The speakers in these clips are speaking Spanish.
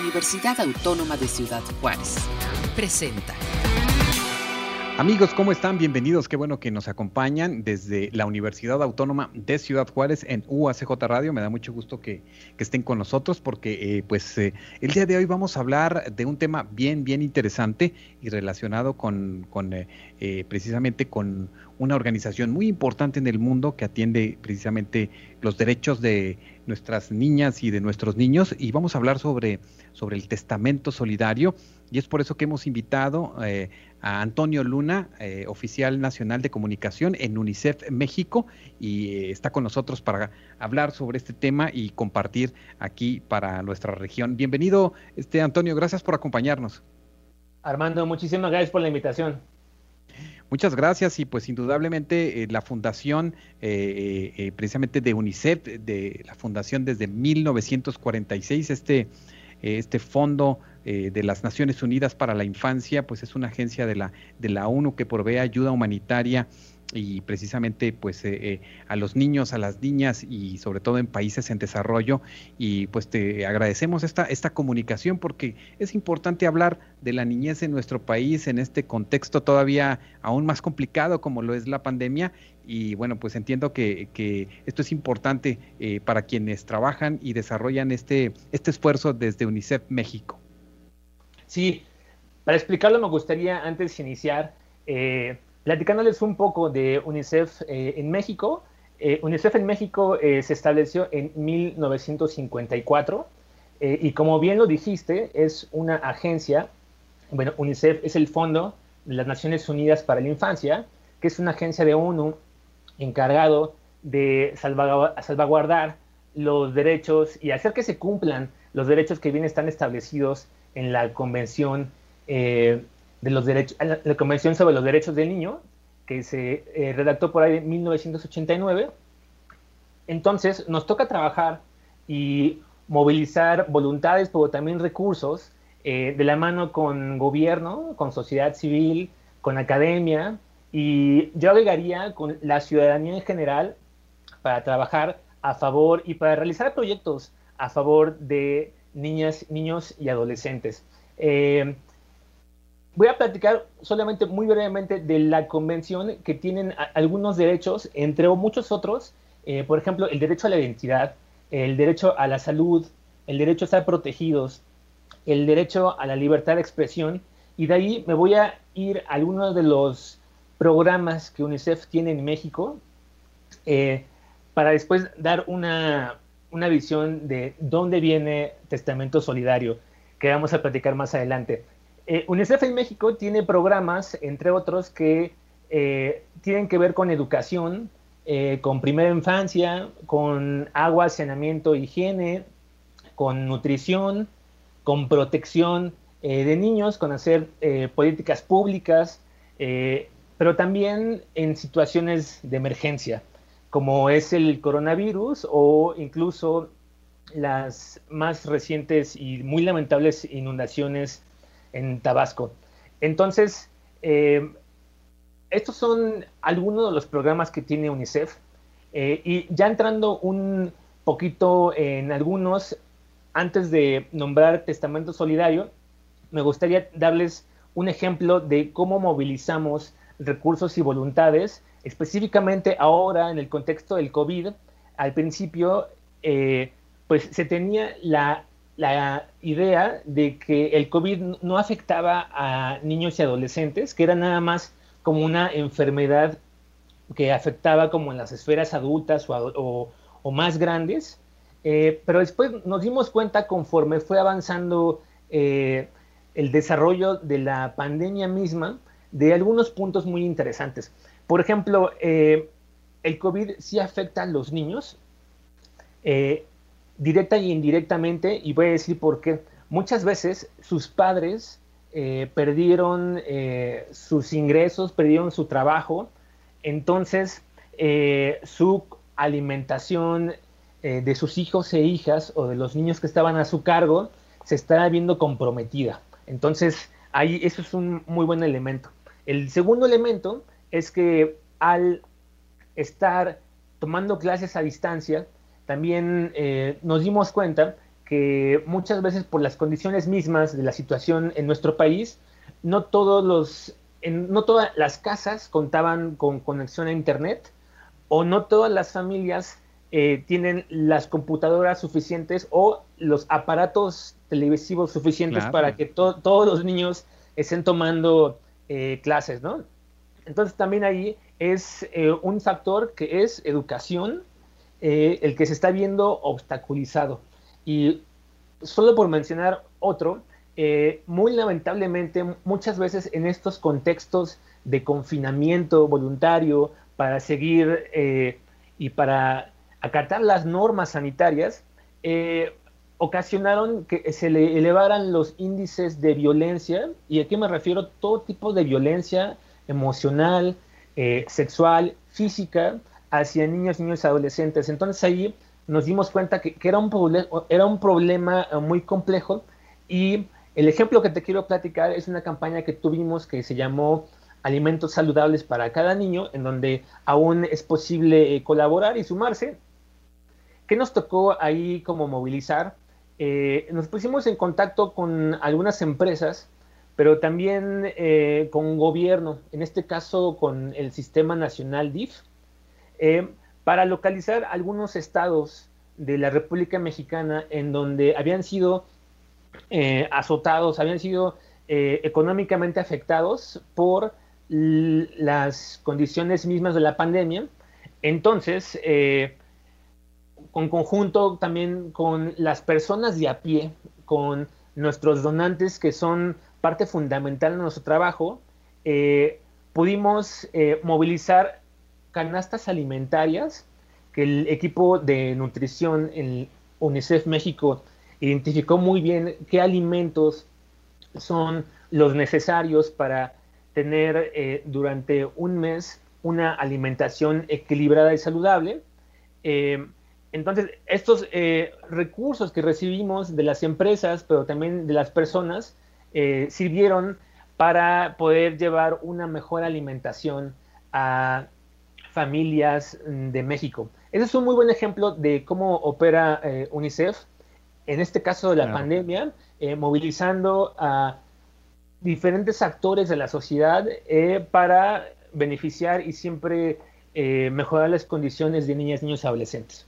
Universidad Autónoma de Ciudad Juárez. Presenta. Amigos, ¿cómo están? Bienvenidos. Qué bueno que nos acompañan desde la Universidad Autónoma de Ciudad Juárez en UACJ Radio. Me da mucho gusto que, estén con nosotros porque eh, pues eh, el día de hoy vamos a hablar de un tema bien, bien interesante y relacionado con, eh, precisamente con una organización muy importante en el mundo que atiende precisamente los derechos de nuestras niñas y de nuestros niños y vamos a hablar sobre, sobre el testamento solidario y es por eso que hemos invitado eh, a Antonio Luna, eh, oficial nacional de comunicación en UNICEF México, y eh, está con nosotros para hablar sobre este tema y compartir aquí para nuestra región. Bienvenido, este Antonio, gracias por acompañarnos. Armando, muchísimas gracias por la invitación. Muchas gracias y pues indudablemente la fundación precisamente de UNICEF, de la fundación desde 1946, este, este fondo eh, de las Naciones Unidas para la Infancia, pues es una agencia de la, de la ONU que provee ayuda humanitaria y precisamente pues eh, eh, a los niños, a las niñas y sobre todo en países en desarrollo y pues te agradecemos esta, esta comunicación porque es importante hablar de la niñez en nuestro país en este contexto todavía aún más complicado como lo es la pandemia y bueno pues entiendo que, que esto es importante para quienes trabajan y desarrollan este, este esfuerzo desde UNICEF México. Sí, para explicarlo me gustaría antes de iniciar eh, platicándoles un poco de UNICEF eh, en México. Eh, UNICEF en México se estableció en 1954 y como bien lo dijiste, es una agencia, bueno, UNICEF es el Fondo de las Naciones Unidas para la Infancia, que es una agencia de ONU encargado de salvaguardar los derechos y hacer que se cumplan los derechos que bien están establecidos en la Convención eh, de los derechos, la, Convención sobre los Derechos del Niño, que se eh, redactó por ahí en 1989. Entonces, nos toca trabajar y movilizar voluntades, pero también recursos eh, de la mano con gobierno, con sociedad civil, con academia, y yo agregaría con la ciudadanía en general para trabajar a favor y para realizar proyectos a favor de niñas, niños y adolescentes. Eh, voy a platicar solamente muy brevemente de la convención que tienen algunos derechos, entre muchos otros, eh, por ejemplo, el derecho a la identidad, el derecho a la salud, el derecho a estar protegidos, el derecho a la libertad de expresión, y de ahí me voy a ir a algunos de los programas que UNICEF tiene en México, eh, para después dar una, una visión de dónde viene Testamento Solidario, que vamos a platicar más adelante. Eh, UNICEF en México tiene programas, entre otros, que eh, tienen que ver con educación, eh, con primera infancia, con agua, saneamiento, higiene, con nutrición, con protección de niños, con hacer políticas públicas, pero también en situaciones de emergencia como es el coronavirus o incluso las más recientes y muy lamentables inundaciones en Tabasco. Entonces, eh, estos son algunos de los programas que tiene UNICEF. Eh, y ya entrando un poquito en algunos, antes de nombrar Testamento Solidario, me gustaría darles un ejemplo de cómo movilizamos recursos y voluntades específicamente ahora en el contexto del COVID, al principio, eh, pues se tenía la, idea de que el COVID no afectaba a niños y adolescentes, que era nada más como una enfermedad que afectaba como en las esferas adultas o, más grandes, eh, pero después nos dimos cuenta conforme fue avanzando eh, el desarrollo de la pandemia misma de algunos puntos muy interesantes. Por ejemplo, eh, el COVID sí afecta a los niños, directa y indirectamente, y voy a decir por qué. Muchas veces sus padres eh, perdieron sus ingresos, perdieron su trabajo, entonces su alimentación de sus hijos e hijas o de los niños que estaban a su cargo se está viendo comprometida. Entonces, ahí eso es un muy buen elemento. El segundo elemento es que al estar tomando clases a distancia, también eh, nos dimos cuenta que muchas veces por las condiciones mismas de la situación en nuestro país, no todos los, no todas las casas contaban con conexión a internet o no todas las familias eh, tienen las computadoras suficientes o los aparatos televisivos suficientes para que todos los niños estén tomando eh, clases, ¿no? Entonces también ahí es eh, un factor que es educación, el que se está viendo obstaculizado. Y solo por mencionar otro, muy lamentablemente muchas veces en estos contextos de confinamiento voluntario para seguir y para acatar las normas sanitarias, eh, ocasionaron que se le elevaran los índices de violencia, y aquí me refiero todo tipo de violencia emocional, eh, sexual, física, hacia niños, niños y adolescentes. Entonces ahí nos dimos cuenta que, era, un era un problema eh, muy complejo y el ejemplo que te quiero platicar es una campaña que tuvimos que se llamó Alimentos Saludables para cada niño, en donde aún es posible colaborar y sumarse. ¿Qué nos tocó ahí como movilizar? Eh, nos pusimos en contacto con algunas empresas, pero también eh, con gobierno, en este caso con el Sistema Nacional DIF, eh, para localizar algunos estados de la República Mexicana en donde habían sido azotados, habían sido económicamente afectados por las condiciones mismas de la pandemia. Entonces, con conjunto también con las personas de a pie, con nuestros donantes que son parte fundamental de nuestro trabajo, eh, pudimos eh, movilizar canastas alimentarias que el equipo de nutrición en UNICEF México identificó muy bien qué alimentos son los necesarios para tener eh, durante un mes una alimentación equilibrada y saludable. Entonces, estos eh, recursos que recibimos de las empresas, pero también de las personas, eh, sirvieron para poder llevar una mejor alimentación a familias de México. Ese es un muy buen ejemplo de cómo opera eh, UNICEF, en este caso de la pandemia, movilizando a diferentes actores de la sociedad para beneficiar y siempre mejorar las condiciones de niñas, niños y adolescentes.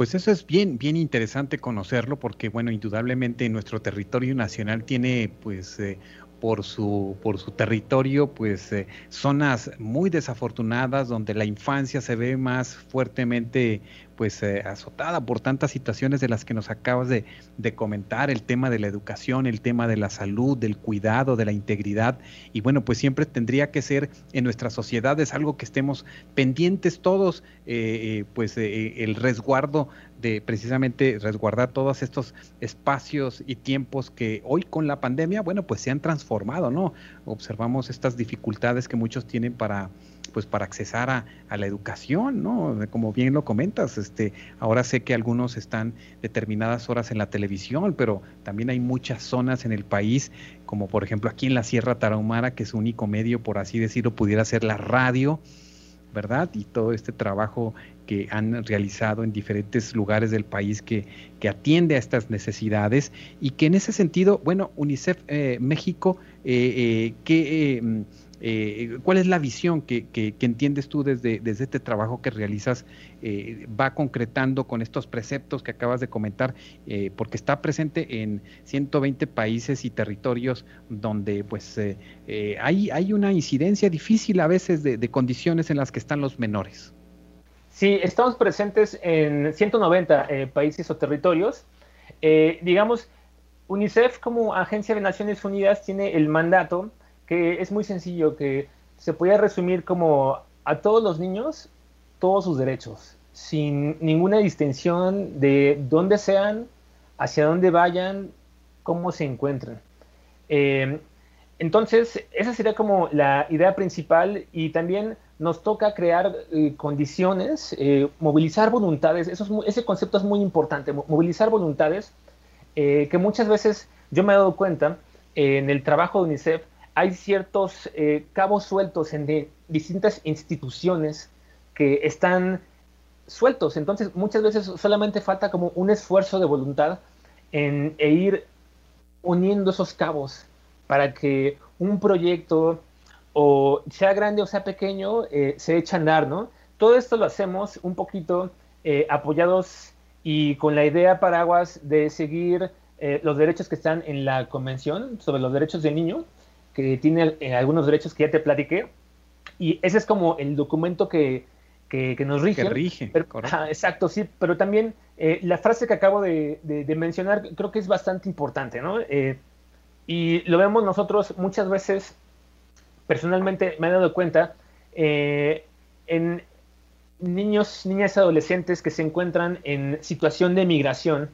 Pues eso es bien, bien interesante conocerlo porque, bueno, indudablemente nuestro territorio nacional tiene pues eh, por su, por su territorio, pues eh, zonas muy desafortunadas donde la infancia se ve más fuertemente pues eh, azotada por tantas situaciones de las que nos acabas de, comentar, el tema de la educación, el tema de la salud, del cuidado, de la integridad, y bueno, pues siempre tendría que ser en nuestras sociedades algo que estemos pendientes todos, eh, pues el resguardo de precisamente resguardar todos estos espacios y tiempos que hoy con la pandemia, bueno, pues se han transformado, ¿no? Observamos estas dificultades que muchos tienen para pues para accesar a, la educación, ¿no? Como bien lo comentas, este, ahora sé que algunos están determinadas horas en la televisión, pero también hay muchas zonas en el país, como por ejemplo aquí en la Sierra Tarahumara, que su único medio, por así decirlo, pudiera ser la radio, ¿verdad? Y todo este trabajo que han realizado en diferentes lugares del país que, que atiende a estas necesidades y que en ese sentido, bueno, UNICEF eh, México, eh, eh, eh, ¿cuál es la visión que, que, entiendes tú desde, desde, este trabajo que realizas? va concretando con estos preceptos que acabas de comentar, porque está presente en 120 países y territorios donde pues hay, hay una incidencia difícil a veces de condiciones en las que están los menores. Sí, estamos presentes en 190 eh, países o territorios. Eh, digamos, UNICEF como agencia de Naciones Unidas tiene el mandato que es muy sencillo, que se puede resumir como a todos los niños todos sus derechos, sin ninguna distinción de dónde sean, hacia dónde vayan, cómo se encuentran. Eh, entonces, esa sería como la idea principal y también nos toca crear eh, condiciones, eh, movilizar voluntades, eso ese concepto es muy importante, movilizar voluntades, eh, que muchas veces yo me he dado cuenta en el trabajo de UNICEF, hay ciertos cabos sueltos en distintas instituciones que están sueltos, entonces muchas veces solamente falta como un esfuerzo de voluntad en, e ir uniendo esos cabos para que un proyecto, o sea grande o sea pequeño, eh, se eche a andar, ¿no? Todo esto lo hacemos un poquito eh, apoyados y con la idea paraguas de seguir eh, los derechos que están en la Convención sobre los Derechos del Niño, que tiene algunos derechos que ya te platiqué, y ese es como el documento que, que, nos rige. Que rige, exacto, sí, pero también la frase que acabo de, mencionar creo que es bastante importante, ¿no? y lo vemos nosotros muchas veces personalmente me he dado cuenta eh, en niños, niñas y adolescentes que se encuentran en situación de migración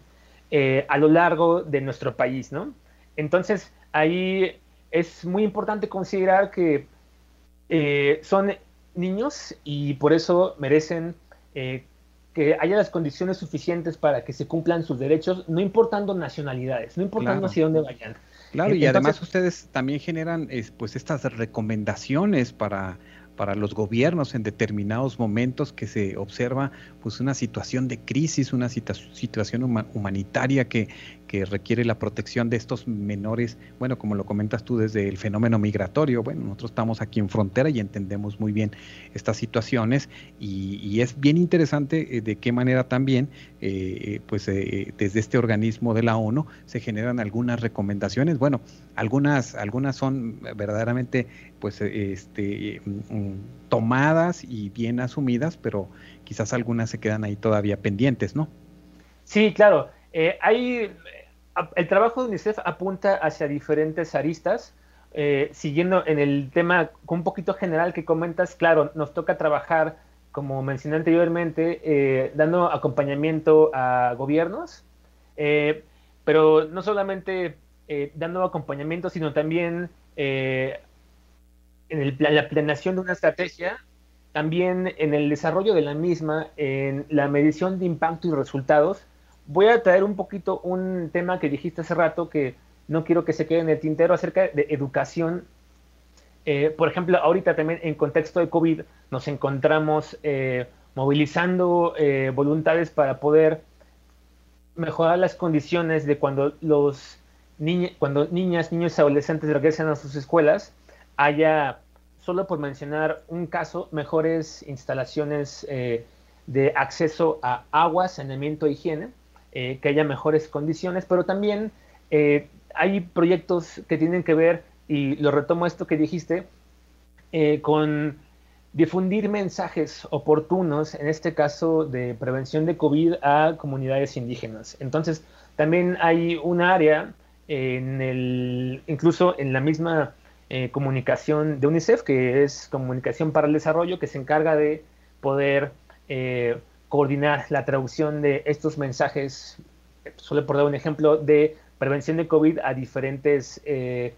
eh, a lo largo de nuestro país, ¿no? Entonces, ahí es muy importante considerar que eh, son niños y por eso merecen que haya las condiciones suficientes para que se cumplan sus derechos, no importando nacionalidades, no importando hacia dónde vayan. Claro, y además ustedes también generan pues estas recomendaciones para para los gobiernos en determinados momentos que se observa pues una situación de crisis, una situación humanitaria que, que, requiere la protección de estos menores, bueno, como lo comentas tú desde el fenómeno migratorio, bueno, nosotros estamos aquí en frontera y entendemos muy bien estas situaciones y, es bien interesante eh, de qué manera también, eh, eh, pues desde este organismo de la ONU se generan algunas recomendaciones, bueno, algunas, algunas son verdaderamente pues este mm, tomadas y bien asumidas, pero quizás algunas se quedan ahí todavía pendientes, ¿no? Sí, claro. Eh, hay, el trabajo de UNICEF apunta hacia diferentes aristas. Eh, siguiendo en el tema un poquito general que comentas, claro, nos toca trabajar, como mencioné anteriormente, eh, dando acompañamiento a gobiernos, pero no solamente dando acompañamiento, sino también en la planeación de una estrategia, también en el desarrollo de la misma, en la medición de impacto y resultados. Voy a traer un poquito un tema que dijiste hace rato que no quiero que se quede en el tintero acerca de educación. Eh, por ejemplo, ahorita también en contexto de COVID nos encontramos eh, movilizando eh, voluntades para poder mejorar las condiciones de cuando los cuando niñas, niños y adolescentes regresan a sus escuelas, haya, solo por mencionar un caso, mejores instalaciones de acceso a agua, saneamiento e higiene, eh, que haya mejores condiciones, pero también eh, hay proyectos que tienen que ver, y lo retomo esto que dijiste, con difundir mensajes oportunos, en este caso de prevención de COVID a comunidades indígenas. Entonces, también hay un área en el, incluso en la misma eh, comunicación de UNICEF, que es comunicación para el desarrollo, que se encarga de poder eh, coordinar la traducción de estos mensajes, solo por dar un ejemplo, de prevención de COVID a diferentes eh,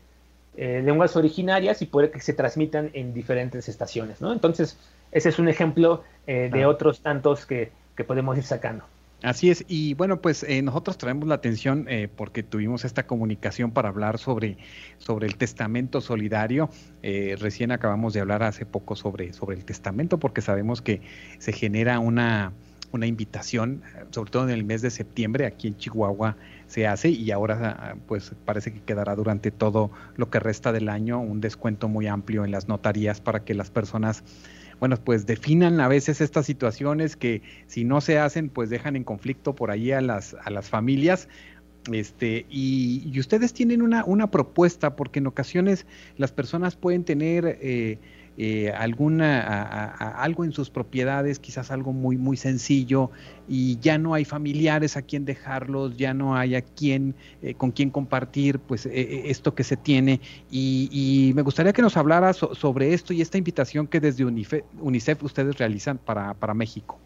lenguas originarias y poder que se transmitan en diferentes estaciones. ¿no? Entonces, ese es un ejemplo de otros tantos que podemos ir sacando. Así es, y bueno, pues eh, nosotros traemos la atención eh, porque tuvimos esta comunicación para hablar sobre, sobre el testamento solidario. Eh, recién acabamos de hablar hace poco sobre, sobre el testamento porque sabemos que se genera una, una invitación, sobre todo en el mes de septiembre, aquí en Chihuahua se hace y ahora pues parece que quedará durante todo lo que resta del año un descuento muy amplio en las notarías para que las personas bueno, pues definan a veces estas situaciones que si no se hacen, pues dejan en conflicto por ahí a las, a las familias. Este, y, ustedes tienen una, una propuesta, porque en ocasiones las personas pueden tener eh, eh, alguna, algo en sus propiedades, quizás algo muy, muy sencillo, y ya no hay familiares a quien dejarlos, ya no hay a quien, eh, con quien compartir pues eh, esto que se tiene. Y, me gustaría que nos hablara sobre esto y esta invitación que desde UNICEF, ustedes realizan para, para México.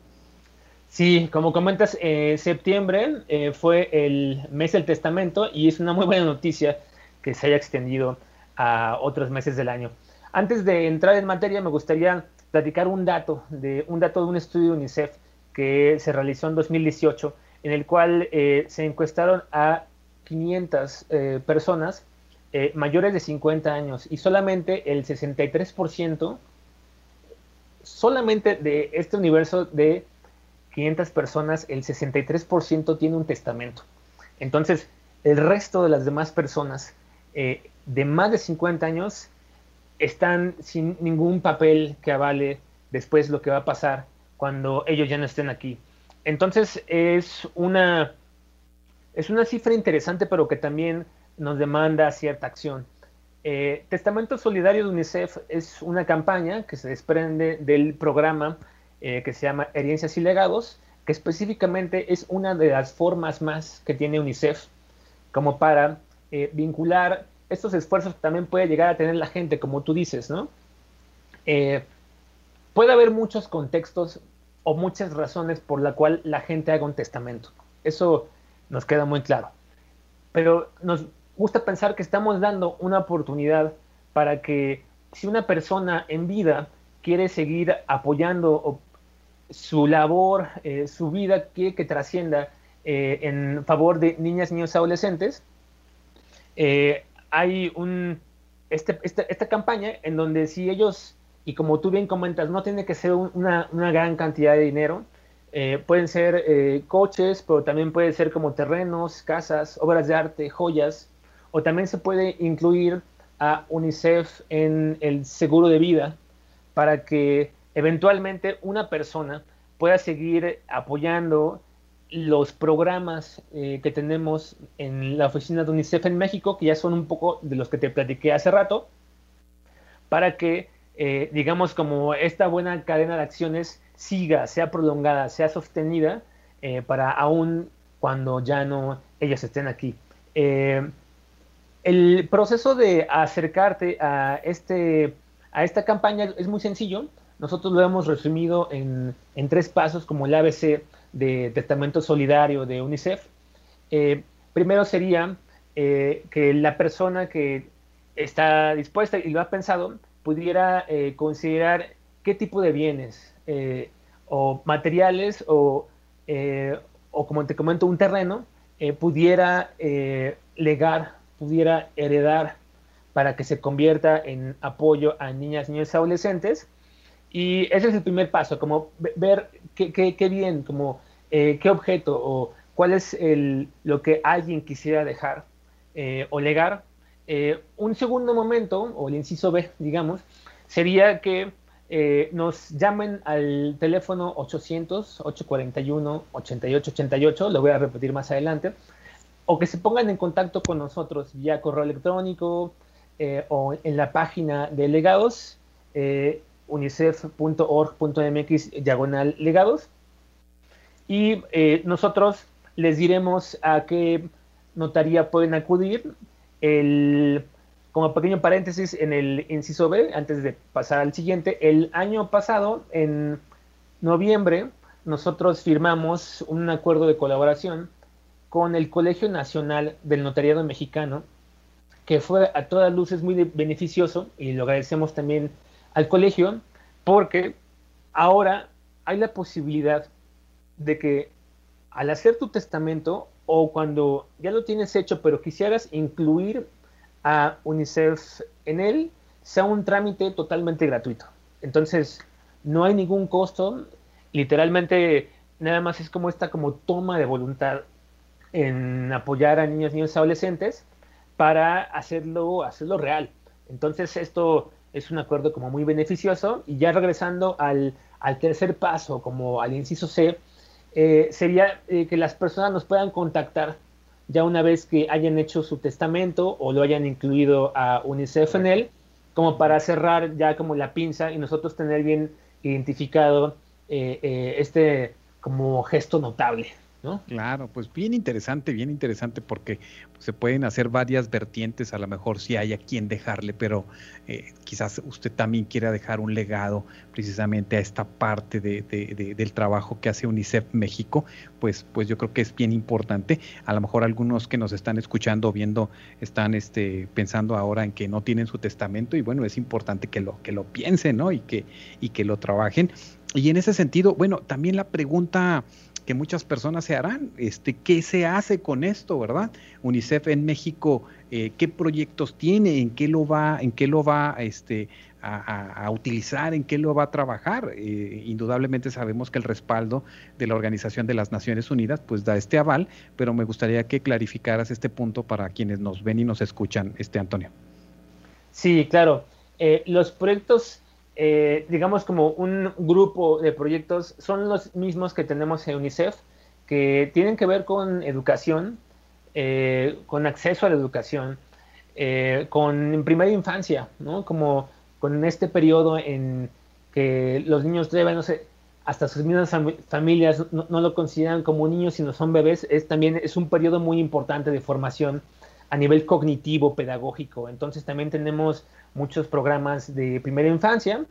Sí, como comentas, septiembre fue el mes del testamento y es una muy buena noticia que se haya extendido a otros meses del año. Antes de entrar en materia, me gustaría platicar un dato de un dato de un estudio de UNICEF que se realizó en 2018, en el cual eh, se encuestaron a 500 eh, personas eh, mayores de 50 años y solamente el 63%, solamente de este universo de 500 personas, el 63% tiene un testamento. Entonces, el resto de las demás personas eh, de más de 50 años están sin ningún papel que avale después lo que va a pasar cuando ellos ya no estén aquí. Entonces es una, es una cifra interesante, pero que también nos demanda cierta acción. Eh, Testamento Solidario de UNICEF es una campaña que se desprende del programa eh, que se llama Herencias y Legados, que específicamente es una de las formas más que tiene UNICEF como para eh, vincular estos esfuerzos también puede llegar a tener la gente, como tú dices, ¿no? puede haber muchos contextos o muchas razones por la cual la gente haga un testamento. Eso nos queda muy claro. Pero nos gusta pensar que estamos dando una oportunidad para que si una persona en vida quiere seguir apoyando su labor, eh, su vida, quiere que trascienda eh, en favor de niñas, niños, adolescentes, eh, hay un, este, esta, esta, campaña en donde si ellos, y como tú bien comentas, no tiene que ser una, una, gran cantidad de dinero, pueden ser coches, pero también puede ser como terrenos, casas, obras de arte, joyas, o también se puede incluir a UNICEF en el seguro de vida para que eventualmente una persona pueda seguir apoyando los programas eh, que tenemos en la oficina de UNICEF en México, que ya son un poco de los que te platiqué hace rato, para que, eh, digamos, como esta buena cadena de acciones siga, sea prolongada, sea sostenida, eh, para aún cuando ya no ellos estén aquí. El proceso de acercarte a, este, a esta campaña es muy sencillo. Nosotros lo hemos resumido en, tres pasos como el ABC de Testamento Solidario de UNICEF. Eh, primero sería eh, que la persona que está dispuesta y lo ha pensado pudiera eh, considerar qué tipo de bienes o materiales o, o, como te comento, un terreno pudiera legar pudiera heredar para que se convierta en apoyo a niñas, niños y adolescentes. Y ese es el primer paso, como ver qué, bien, como eh, qué objeto o cuál es el, lo que alguien quisiera dejar eh, o legar. Eh, un segundo momento, o el inciso B, digamos, sería que nos llamen al teléfono 800-841-8888, lo voy a repetir más adelante, o que se pongan en contacto con nosotros vía correo electrónico o en la página de legados, eh, unicef.org.mx diagonal legados. Y eh, nosotros les diremos a qué notaría pueden acudir. El, como pequeño paréntesis en el inciso B, antes de pasar al siguiente, el año pasado, en noviembre, nosotros firmamos un acuerdo de colaboración con el Colegio Nacional del Notariado Mexicano, que fue a todas luces muy beneficioso y lo agradecemos también al colegio porque ahora hay la posibilidad de que al hacer tu testamento o cuando ya lo tienes hecho pero quisieras incluir a UNICEF en él, sea un trámite totalmente gratuito. Entonces, no hay ningún costo, literalmente nada más es como esta como toma de voluntad en apoyar a niños, niños y adolescentes para hacerlo, hacerlo real. Entonces esto es un acuerdo como muy beneficioso y ya regresando al, tercer paso, como al inciso C, eh, sería eh, que las personas nos puedan contactar ya una vez que hayan hecho su testamento o lo hayan incluido a UNICEF en él, como para cerrar ya como la pinza y nosotros tener bien identificado eh, este como gesto notable. Claro, pues bien interesante, bien interesante porque se pueden hacer varias vertientes, a lo mejor si hay a quien dejarle, pero eh, quizás usted también quiera dejar un legado precisamente a esta parte de, del trabajo que hace UNICEF México, pues, pues yo creo que es bien importante. A lo mejor algunos que nos están escuchando o viendo están este, pensando ahora en que no tienen su testamento y bueno, es importante que lo, que lo piensen, ¿no? Y que, y que lo trabajen. Y en ese sentido, bueno, también la pregunta que muchas personas se harán. Este, ¿Qué se hace con esto, verdad? UNICEF en México, eh, ¿qué proyectos tiene? ¿En qué lo va, en qué lo va este, a, utilizar, en qué lo va a trabajar. Eh, indudablemente sabemos que el respaldo de la Organización de las Naciones Unidas pues da este aval, pero me gustaría que clarificaras este punto para quienes nos ven y nos escuchan, este Antonio. Sí, claro. Eh, los proyectos, eh, digamos como un grupo de proyectos, son los mismos que tenemos en UNICEF, que tienen que ver con educación, con acceso a la educación, con primera infancia, ¿no? Como con este periodo en que los niños deben, no sé, hasta sus mismas familias no, lo consideran como niños, sino son bebés, es también es un periodo muy importante de formación a nivel cognitivo, pedagógico. Entonces también tenemos muchos programas de primera infancia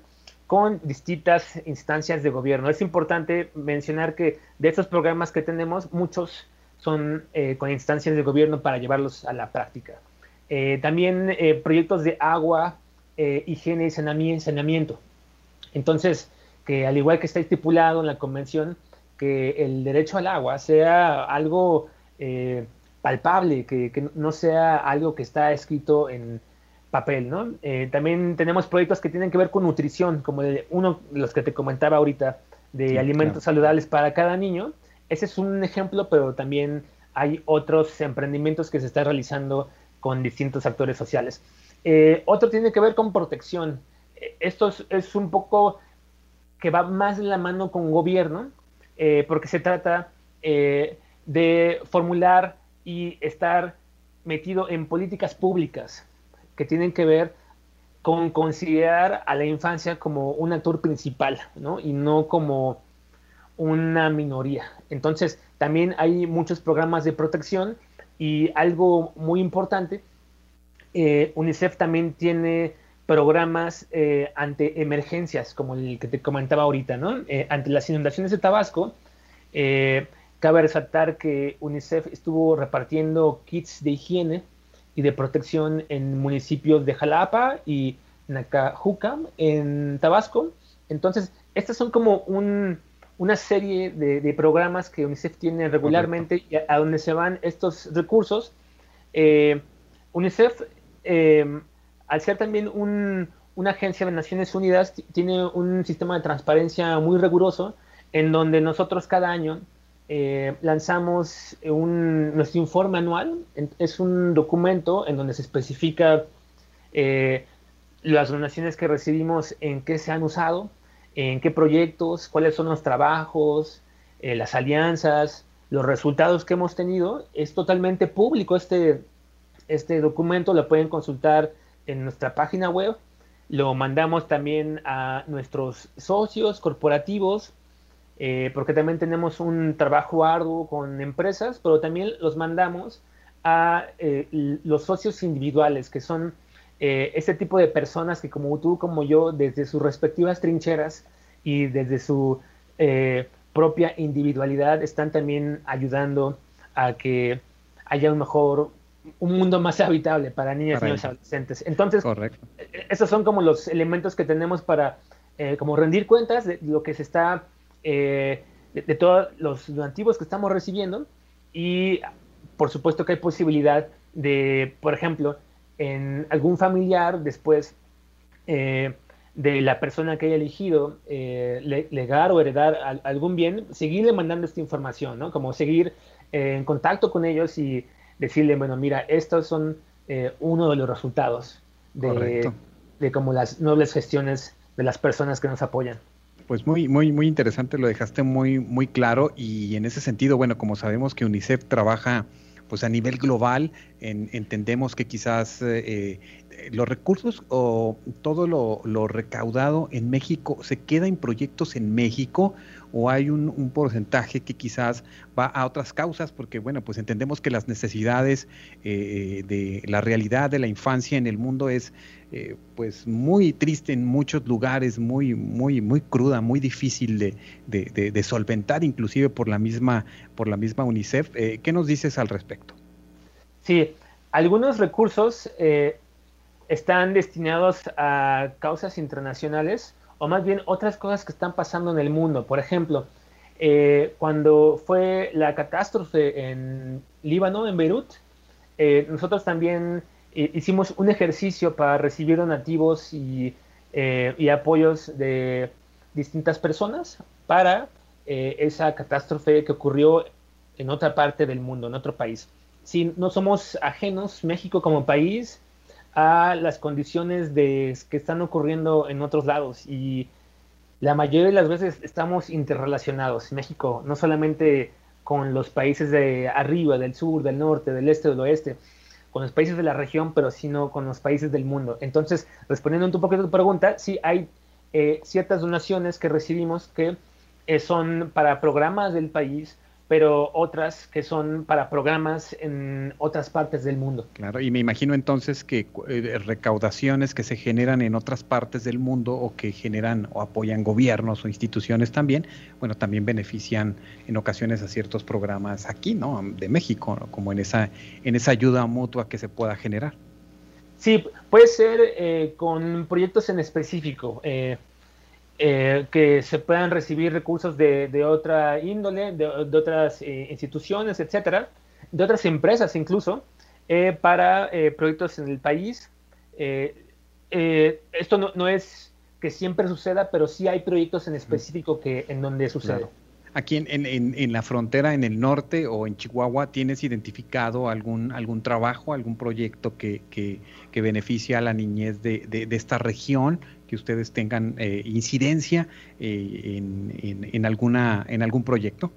con distintas instancias de gobierno. Es importante mencionar que de estos programas que tenemos, muchos son eh, con instancias de gobierno para llevarlos a la práctica. Eh, también eh, proyectos de agua, higiene y saneamiento. Entonces, que al igual que está estipulado en la convención, que el derecho al agua sea algo palpable, que, no sea algo que está escrito en papel, ¿no? Eh, también tenemos proyectos que tienen que ver con nutrición, como uno de los que te comentaba ahorita, de alimentos saludables para cada niño. Ese es un ejemplo, pero también hay otros emprendimientos que se están realizando con distintos actores sociales. Eh, otro tiene que ver con protección. Eh, esto es, un poco que va más en la mano con gobierno, eh, porque se trata de formular y estar metido en políticas públicas que tienen que ver con considerar a la infancia como un actor principal, ¿no? Y no como una minoría. Entonces, también hay muchos programas de protección y algo muy importante eh, UNICEF también tiene programas eh, ante emergencias, como el que te comentaba ahorita, ¿no? Eh, ante las inundaciones de Tabasco, cabe resaltar que UNICEF estuvo repartiendo kits de higiene y de protección en municipios de Jalapa y Nacajuca, en Tabasco. Entonces, estas son como una serie de, programas que UNICEF tiene regularmente y a, donde se van estos recursos. UNICEF eh, al ser también una agencia de Naciones Unidas, tiene un sistema de transparencia muy riguroso en donde nosotros cada año eh, lanzamos nuestro informe anual. Es un documento en donde se especifica eh, las donaciones que recibimos, en qué se han usado, en qué proyectos, cuáles son los trabajos, las alianzas, los resultados que hemos tenido. Es totalmente público este, este documento lo pueden consultar en nuestra página web. Lo mandamos también a nuestros socios corporativos, eh, porque también tenemos un trabajo arduo con empresas, pero también los mandamos a eh, los socios individuales, que son eh, ese tipo de personas que como tú, como yo, desde sus respectivas trincheras y desde su propia individualidad, están también ayudando a que haya un mejor un mundo más habitable para niñas, y niños adolescentes. Entonces, e-, esos son como los elementos que tenemos para eh, como rendir cuentas de lo que se está, eh, de, todos los donativos que estamos recibiendo y por supuesto que hay posibilidad de, por ejemplo, en algún familiar después eh, de la persona que haya elegido legar o heredar algún bien, seguirle mandando esta información, ¿no? Como seguir en contacto con ellos y decirle, bueno, mira, estos son eh, uno de los resultados de, de, como las nobles gestiones de las personas que nos apoyan. Pues muy, muy, muy interesante, lo dejaste muy, muy claro y en ese sentido, bueno, como sabemos que UNICEF trabaja pues a nivel global, entendemos que quizás eh, los recursos o todo lo, recaudado en México se queda en proyectos en México o hay un, porcentaje que quizás va a otras causas, porque bueno, pues entendemos que las necesidades eh, de la realidad de la infancia en el mundo es eh, pues muy triste en muchos lugares, muy, muy, muy cruda, muy difícil de, de, solventar, inclusive por la misma, por la misma UNICEF. Eh, ¿Qué nos dices al respecto? Sí, algunos recursos están destinados a causas internacionales o más bien otras cosas que están pasando en el mundo. Por ejemplo, eh, cuando fue la catástrofe en Líbano, en Beirut, eh, nosotros también eh, hicimos un ejercicio para recibir donativos y y apoyos de distintas personas para esa catástrofe que ocurrió en otra parte del mundo, en otro país. Si no somos ajenos, México como país, a las condiciones de, que están ocurriendo en otros lados y la mayoría de las veces estamos interrelacionados. México, no solamente con los países de arriba, del sur, del norte, del este, del oeste, con los países de la región, pero sino con los países del mundo. Entonces, respondiendo un poco a tu pregunta, sí hay eh, ciertas donaciones que recibimos que eh, son para programas del país pero otras que son para programas en otras partes del mundo. Claro, y me imagino entonces que eh, recaudaciones que se generan en otras partes del mundo o que generan o apoyan gobiernos o instituciones también, bueno, también benefician en ocasiones a ciertos programas aquí, ¿no? De México, como en esa, en esa ayuda mutua que se pueda generar. Sí, puede ser eh, con proyectos en específico. Eh, eh, que se puedan recibir recursos de, otra índole, de, otras eh, instituciones, etcétera, de otras empresas incluso, eh, para proyectos en el país. esto no, es que siempre suceda, pero sí hay proyectos en específico que en donde sucede. Aquí en, en, en, la frontera, en el norte o en Chihuahua, ¿tienes identificado algún, algún trabajo, algún proyecto que, que, que beneficia a la niñez de, de, esta región que ustedes tengan eh, incidencia eh, en, alguna, en algún proyecto?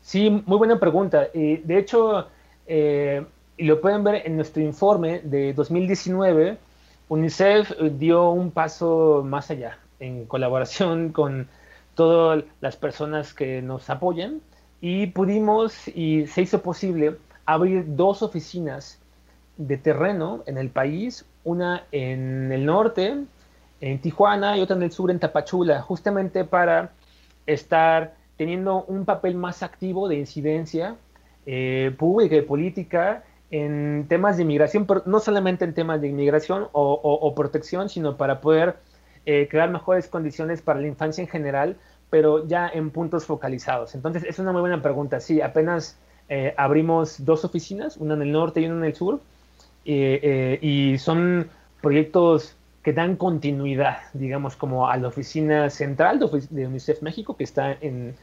Sí, muy buena pregunta. de hecho, eh, lo pueden ver en nuestro informe de 2019, UNICEF dio un paso más allá en colaboración con todas las personas que nos apoyan y pudimos y se hizo posible abrir dos oficinas de terreno en el país, una en el norte en Tijuana y otra en el sur en Tapachula, justamente para estar teniendo un papel más activo de incidencia eh, pública y política en temas de inmigración, pero no solamente en temas de inmigración o, protección, sino para poder eh, crear mejores condiciones para la infancia en general, pero ya en puntos focalizados. Entonces, es una muy buena pregunta. Sí, apenas eh, abrimos dos oficinas, una en el norte y una en el sur, y son proyectos que dan continuidad, digamos, como a la oficina central de, UNICEF México, que está en,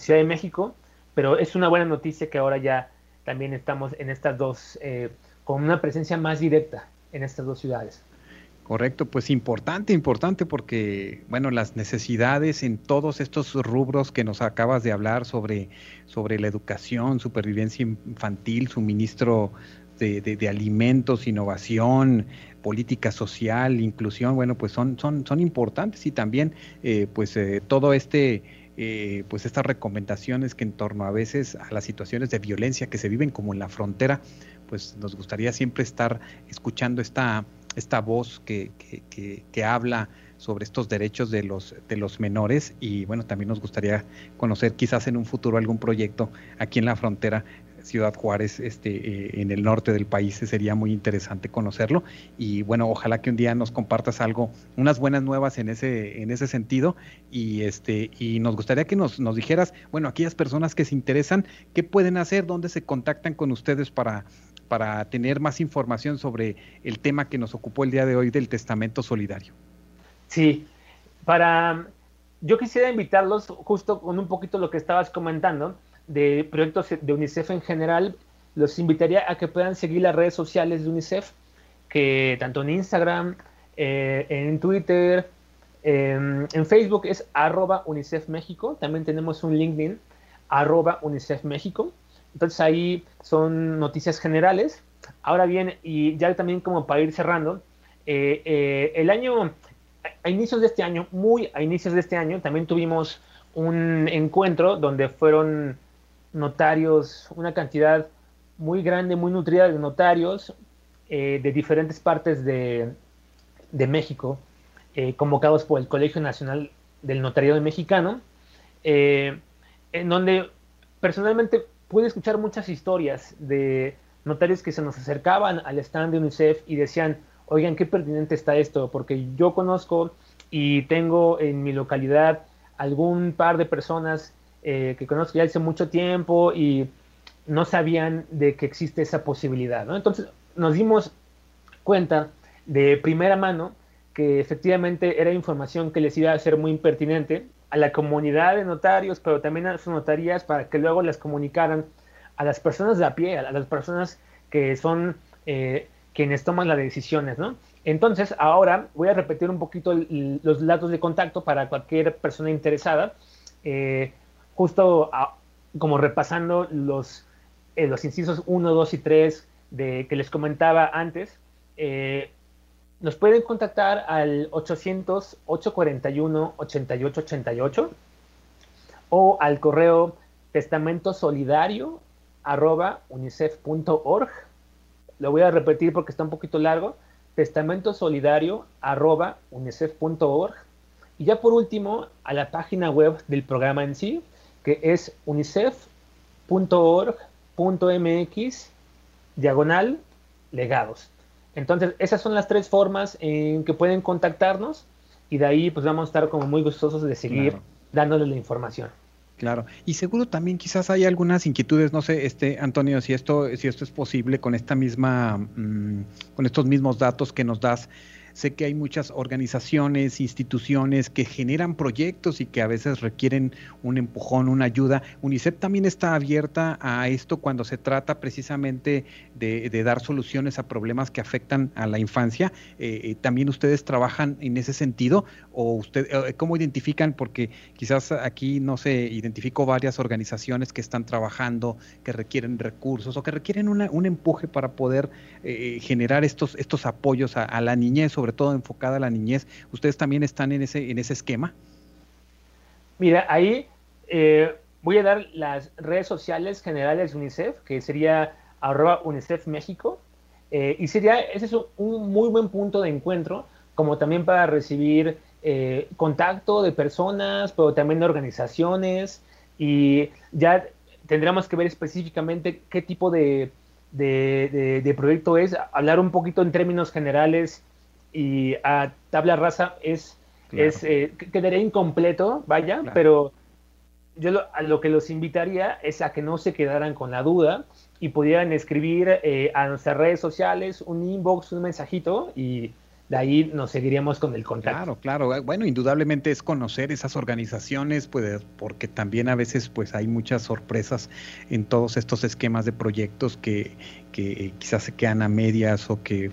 Ciudad de México, pero es una buena noticia que ahora ya también estamos en estas dos, eh, con una presencia más directa en estas dos ciudades. Correcto, pues importante, importante porque, bueno, las necesidades en todos estos rubros que nos acabas de hablar sobre, sobre la educación, supervivencia infantil, suministro de, alimentos, innovación, política social, inclusión, bueno, pues son, son, son importantes y también eh, pues eh, todo este, eh, pues estas recomendaciones que en torno a veces a las situaciones de violencia que se viven como en la frontera, pues nos gustaría siempre estar escuchando esta, esta voz que, que, que habla sobre estos derechos de los, de los menores y bueno, también nos gustaría conocer quizás en un futuro algún proyecto aquí en la frontera Ciudad Juárez, este, eh, en el norte del país, sería muy interesante conocerlo. Y bueno, ojalá que un día nos compartas algo, unas buenas nuevas en ese, en ese sentido. Y este, y nos gustaría que nos, nos dijeras, bueno, aquellas personas que se interesan, ¿qué pueden hacer? ¿Dónde se contactan con ustedes para, para tener más información sobre el tema que nos ocupó el día de hoy del testamento solidario? Sí, para yo quisiera invitarlos justo con un poquito lo que estabas comentando de proyectos de UNICEF en general, los invitaría a que puedan seguir las redes sociales de UNICEF, que tanto en Instagram, eh, en Twitter, en Facebook es arroba UNICEF México, también tenemos un LinkedIn, arroba UNICEF México, entonces ahí son noticias generales. Ahora bien, y ya también como para ir cerrando, eh, eh, el año, a inicios de este año, muy a inicios de este año, también tuvimos un encuentro donde fueron notarios, una cantidad muy grande, muy nutrida de notarios eh, de diferentes partes de, México, eh, convocados por el Colegio Nacional del Notariado Mexicano, en donde personalmente pude escuchar muchas historias de notarios que se nos acercaban al stand de UNICEF y decían, oigan, qué pertinente está esto, porque yo conozco y tengo en mi localidad algún par de personas eh, que conozco ya hace mucho tiempo y no sabían de que existe esa posibilidad. Entonces nos dimos cuenta de primera mano que efectivamente era información que les iba a ser muy impertinente a la comunidad de notarios, pero también a sus notarías para que luego las comunicaran a las personas de a pie, a las personas que son eh, quienes toman las decisiones, ¿no? Entonces, ahora voy a repetir un poquito los datos de contacto para cualquier persona interesada, eh, justo como repasando los, eh, los incisos 1, 2 y 3 de, que les comentaba antes. Nos pueden contactar al 800-841-8888 o al correo testamentosolidario arroba unicef.org. Lo voy a repetir porque está un poquito largo testamentosolidario.unicef.org y ya por último a la página web del programa en sí, que es unicef.org.mx diagonal legados. Entonces, esas son las tres formas en que pueden contactarnos y de ahí pues vamos a estar como muy gustosos de seguir dándoles la información. Claro, y seguro también quizás hay algunas inquietudes, no sé, este Antonio, si esto, si esto es posible con esta misma, mm, con estos mismos datos que nos das Sé que hay muchas organizaciones, instituciones que generan proyectos y que a veces requieren un empujón, una ayuda. UNICEF también está abierta a esto cuando se trata precisamente de, dar soluciones a problemas que afectan a la infancia. Eh, eh, ¿También ustedes trabajan en ese sentido? ¿O usted, eh, cómo identifican? Porque quizás aquí, no sé, identifico varias organizaciones que están trabajando, que requieren recursos o que requieren un empuje para poder generar estos, estos apoyos a la niñez sobre todo enfocada a la niñez. ¿Ustedes también están en ese, en ese esquema? Mira, ahí eh, voy a dar las redes sociales generales de UNICEF, que sería arroba UNICEF México, eh, y sería, ese es un muy buen punto de encuentro, como también para recibir eh, contacto de personas, pero también de organizaciones, y ya tendremos que ver específicamente qué tipo de, de proyecto es, hablar un poquito en términos generales y a tabla rasa es, es eh, quedaría incompleto, vaya, pero yo a lo que los invitaría es a que no se quedaran con la duda y pudieran escribir eh, a nuestras redes sociales un inbox, un mensajito y de ahí nos seguiríamos con el contacto. Claro, claro. Eh, bueno, indudablemente es conocer esas organizaciones, pues, porque también a veces pues hay muchas sorpresas en todos estos esquemas de proyectos que, que quizás se quedan a medias o que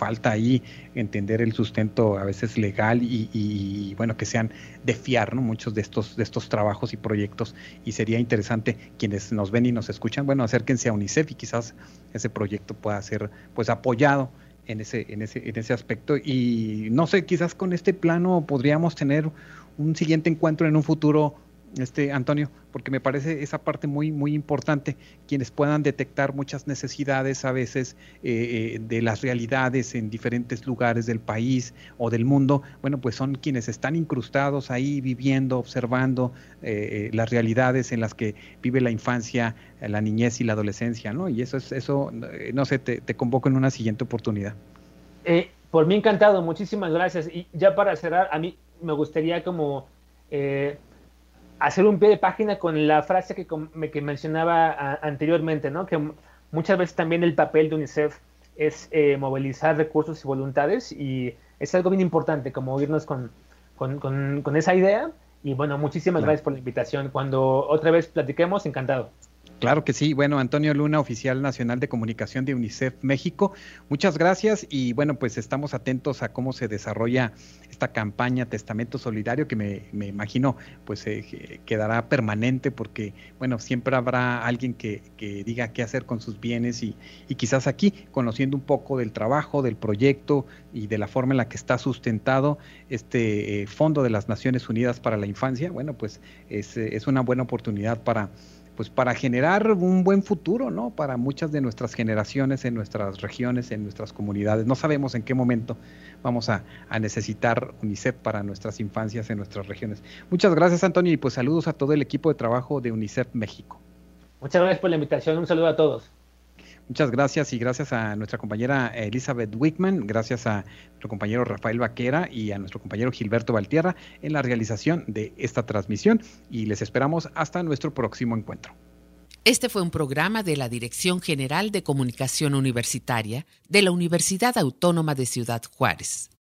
falta ahí entender el sustento a veces legal y, bueno que sean de fiar ¿no? muchos de estos de estos trabajos y proyectos y sería interesante quienes nos ven y nos escuchan bueno acérquense a UNICEF y quizás ese proyecto pueda ser pues apoyado en ese en ese en ese aspecto y no sé quizás con este plano podríamos tener un siguiente encuentro en un futuro este Antonio, porque me parece esa parte muy muy importante, quienes puedan detectar muchas necesidades a veces eh, eh, de las realidades en diferentes lugares del país o del mundo, bueno, pues son quienes están incrustados ahí viviendo, observando eh, las realidades en las que vive la infancia, la niñez y la adolescencia, ¿no? Y eso es eso, no sé, te, te convoco en una siguiente oportunidad. por mí encantado, muchísimas gracias. Y ya para cerrar, a mí me gustaría como hacer un pie de página con la frase que, que mencionaba anteriormente, ¿no? Que muchas veces también el papel de UNICEF es eh, movilizar recursos y voluntades y es algo bien importante, como irnos con, con, esa idea. Y bueno, muchísimas gracias por la invitación. Cuando otra vez platiquemos, encantado. Claro que sí. Bueno, Antonio Luna, oficial nacional de comunicación de UNICEF México, muchas gracias y bueno, pues estamos atentos a cómo se desarrolla esta campaña Testamento Solidario que me, imagino pues eh, quedará permanente porque bueno, siempre habrá alguien que, diga qué hacer con sus bienes y, quizás aquí, conociendo un poco del trabajo, del proyecto y de la forma en la que está sustentado este eh, Fondo de las Naciones Unidas para la Infancia, bueno, pues es, es una buena oportunidad para pues para generar un buen futuro, ¿no? Para muchas de nuestras generaciones en nuestras regiones, en nuestras comunidades. No sabemos en qué momento vamos a, necesitar UNICEF para nuestras infancias en nuestras regiones. Muchas gracias, Antonio, y pues saludos a todo el equipo de trabajo de UNICEF México. Muchas gracias por la invitación. Un saludo a todos. Muchas gracias y gracias a nuestra compañera Elizabeth Wickman, gracias a nuestro compañero Rafael Vaquera y a nuestro compañero Gilberto Valtierra en la realización de esta transmisión y les esperamos hasta nuestro próximo encuentro. Este fue un programa de la Dirección General de Comunicación Universitaria de la Universidad Autónoma de Ciudad Juárez.